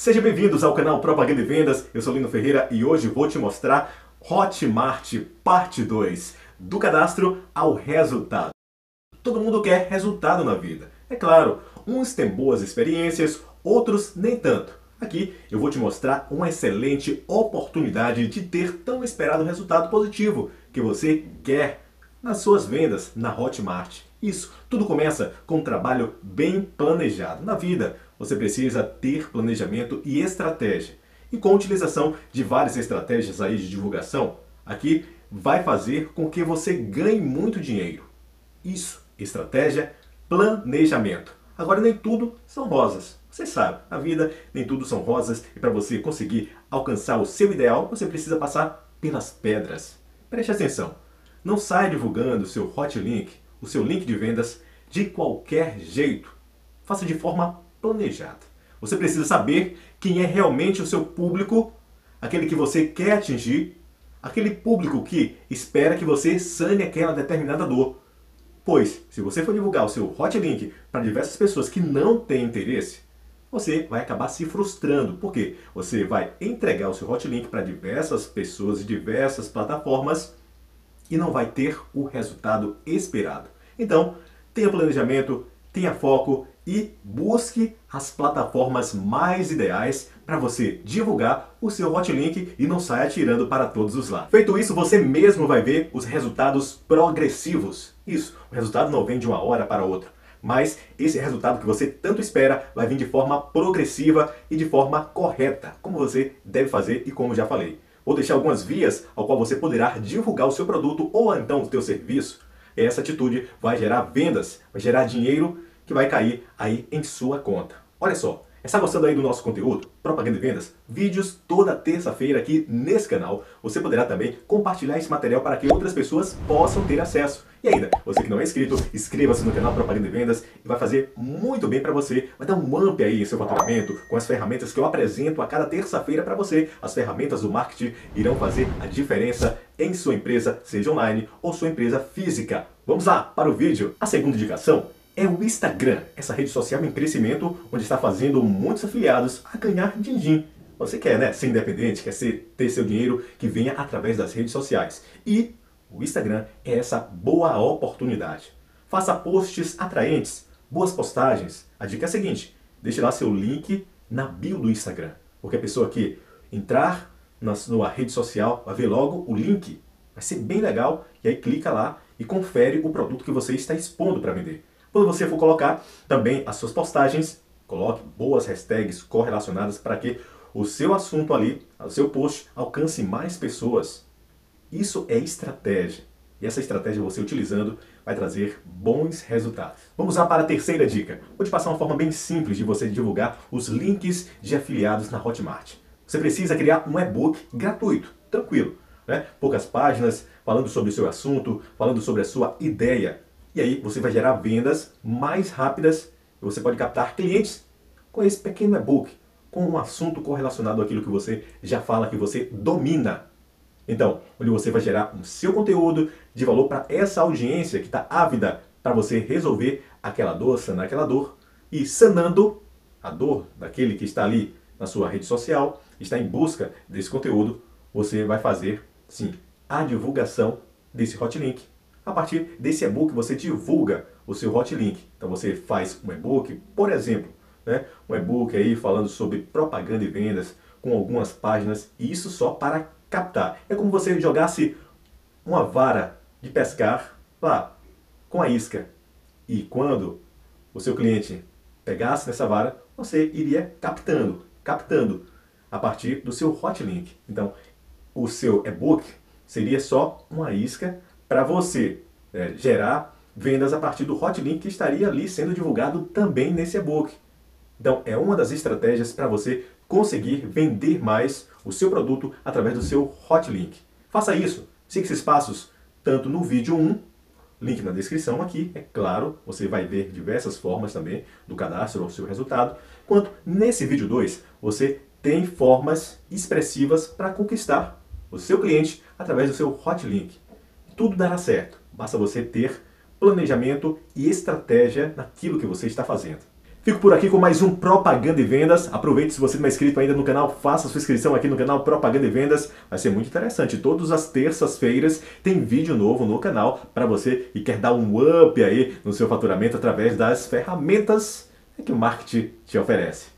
Sejam bem-vindos ao canal Propaganda e Vendas. Eu sou Lino Ferreira e hoje vou te mostrar Hotmart Parte 2, do cadastro ao resultado. Todo mundo quer resultado na vida. É claro, uns têm boas experiências, outros nem tanto. Aqui eu vou te mostrar uma excelente oportunidade de ter tão esperado resultado positivo que você quer nas suas vendas na Hotmart. Isso tudo começa com um trabalho bem planejado. Na vida, você precisa ter planejamento e estratégia. E com a utilização de várias estratégias aí de divulgação, aqui vai fazer com que você ganhe muito dinheiro. Isso, estratégia, planejamento. Agora nem tudo são rosas. Você sabe, na vida nem tudo são rosas e para você conseguir alcançar o seu ideal, você precisa passar pelas pedras. Preste atenção. Não saia divulgando o seu hot link, o seu link de vendas de qualquer jeito. Faça de forma planejada. Você precisa saber quem é realmente o seu público, aquele que você quer atingir, aquele público que espera que você sane aquela determinada dor. Pois, se você for divulgar o seu hot link para diversas pessoas que não têm interesse, você vai acabar se frustrando, porque você vai entregar o seu hot link para diversas pessoas e diversas plataformas e não vai ter o resultado esperado. Então, tenha planejamento, tenha foco e busque as plataformas mais ideais para você divulgar o seu hotlink e não saia atirando para todos os lados. Feito isso, você mesmo vai ver os resultados progressivos. Isso, o resultado não vem de uma hora para outra, mas esse resultado que você tanto espera vai vir de forma progressiva e de forma correta, como você deve fazer e como já falei. Vou deixar algumas vias ao qual você poderá divulgar o seu produto ou então o seu serviço. Essa atitude vai gerar vendas, vai gerar dinheiro que vai cair aí em sua conta. Olha só, Está gostando aí do nosso conteúdo? Propaganda e vendas? Vídeos toda terça-feira aqui nesse canal. Você poderá também compartilhar esse material para que outras pessoas possam ter acesso. E ainda, você que não é inscrito, inscreva-se no canal Propaganda e Vendas e vai fazer muito bem para você. Vai dar um up aí em seu faturamento com as ferramentas que eu apresento a cada terça-feira para você. As ferramentas do marketing irão fazer a diferença em sua empresa, seja online ou sua empresa física. Vamos lá para o vídeo. A segunda indicação é o Instagram, essa rede social em crescimento, onde está fazendo muitos afiliados a ganhar din-din. Você quer, né, ser independente, quer ser, ter seu dinheiro que venha através das redes sociais. E o Instagram é essa boa oportunidade. Faça posts atraentes, boas postagens. A dica é a seguinte, deixe lá seu link na bio do Instagram. Porque a pessoa que entrar na sua rede social vai ver logo o link. Vai ser bem legal e aí clica lá e confere o produto que você está expondo para vender. Quando você for colocar também as suas postagens, coloque boas hashtags correlacionadas para que o seu assunto ali, o seu post, alcance mais pessoas. Isso é estratégia. E essa estratégia você utilizando vai trazer bons resultados. Vamos lá para a terceira dica. Vou te passar uma forma bem simples de você divulgar os links de afiliados na Hotmart. Você precisa criar um e-book gratuito, tranquilo. Né? Poucas páginas, falando sobre o seu assunto, falando sobre a sua ideia. E aí você vai gerar vendas mais rápidas você pode captar clientes com esse pequeno e-book, com um assunto correlacionado àquilo que você já fala, que você domina. Então, onde você vai gerar o seu conteúdo de valor para essa audiência que está ávida para você resolver aquela dor, sanar aquela dor e sanando a dor daquele que está ali na sua rede social, está em busca desse conteúdo, você vai fazer, sim, a divulgação desse hot link a partir desse e-book você divulga o seu hot link. Então você faz um e-book, por exemplo, né? um e-book aí falando sobre propaganda e vendas com algumas páginas, e isso só para captar. É como você jogasse uma vara de pescar lá com a isca. E quando o seu cliente pegasse nessa vara, você iria captando, captando a partir do seu hot link. Então, o seu e-book seria só uma isca para você é, gerar vendas a partir do hot link que estaria ali sendo divulgado também nesse e-book. Então, é uma das estratégias para você conseguir vender mais o seu produto através do seu hot link. Faça isso, siga esses passos tanto no vídeo 1, link na descrição aqui, é claro, você vai ver diversas formas também do cadastro ao seu resultado, quanto nesse vídeo 2, você tem formas expressivas para conquistar o seu cliente através do seu hot link tudo dará certo. Basta você ter planejamento e estratégia naquilo que você está fazendo. Fico por aqui com mais um Propaganda e Vendas. Aproveite se você não é inscrito ainda no canal, faça sua inscrição aqui no canal Propaganda e Vendas. Vai ser muito interessante. Todas as terças-feiras tem vídeo novo no canal para você que quer dar um up aí no seu faturamento através das ferramentas que o marketing te oferece.